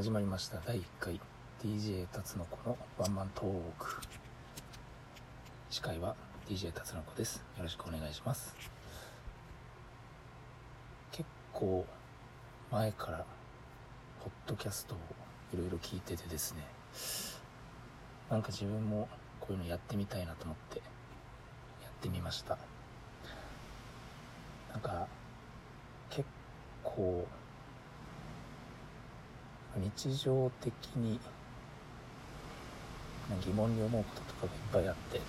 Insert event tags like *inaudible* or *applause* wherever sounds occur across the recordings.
始まりました。第1回。DJ 辰の子のワンマントーク。司会は DJ 辰の子です。よろしくお願いします。結構前からポッドキャストをいろいろ聞いててですね。なんか自分もこういうのやってみたいなと思ってやってみました。なんか結構日常的に疑問に思うこととかがいっぱいあって。う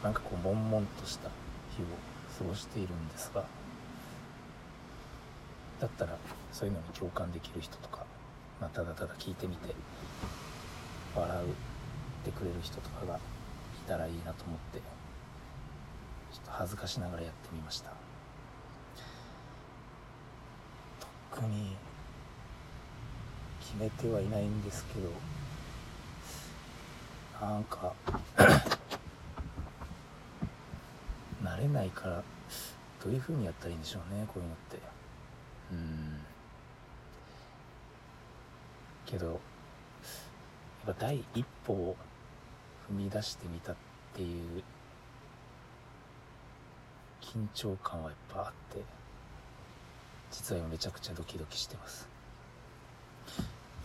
ん。なんかこう悶々とした日を過ごしているんですが。だったらそういうのに共感できる人とか、まあ、ただただ聞いてみて笑うってくれる人とかがいたらいいなと思ってちょっと恥ずかしながらやってみました。特に決めてはいないんですけどなんか *clears throat* 慣れないからどういう風にやったらいいんでしょうねこういうのって。うん。けどやっぱ第一歩を踏み出してみたっていう緊張感はやっぱあって。実は今めちゃくちゃドキドキしてます。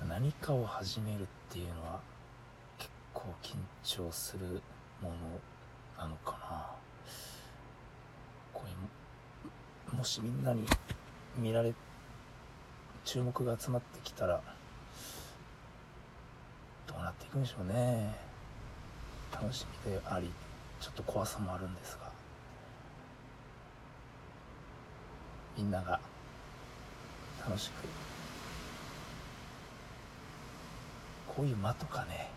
何かを始めるっていうのは結構緊張するものなのかな。これもしみんなに見られ注目が集まってきたらどうなっていくんでしょうね。楽しみでありちょっと怖さもあるんですが。みんなが楽しくこういう間とかね。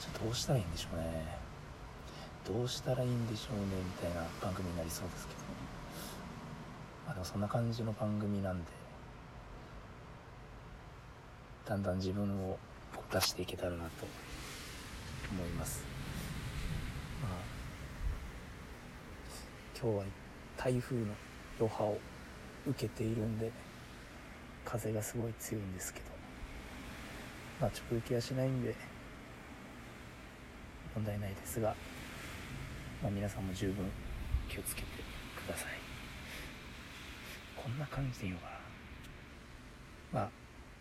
ちょっとどうしたらいいんでしょうね。どうしたらいいんでしょうねみたいな番組になりそうですけど。まあでもそんな感じの番組なんで。だんだん自分を出していけたらなと。思います。まあ今日は台風の余波を受けているんで。風がすごい強いんですけどまあ直撃はしないんで問題ないですが、まあ、皆さんも十分気をつけてください。こんな感じでいいのかな。まあ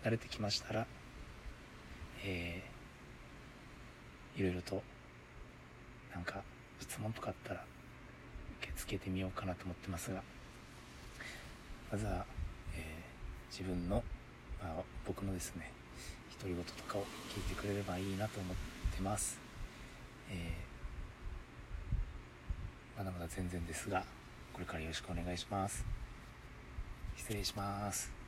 慣れてきましたらえー、いろいろとなんか質問とかあったら受け付けてみようかなと思ってますがまずは、自分の、まあ、僕のですね独り言とかを聞いてくれればいいなと思ってます、えー、まだまだ全然ですがこれからよろしくお願いします。失礼します。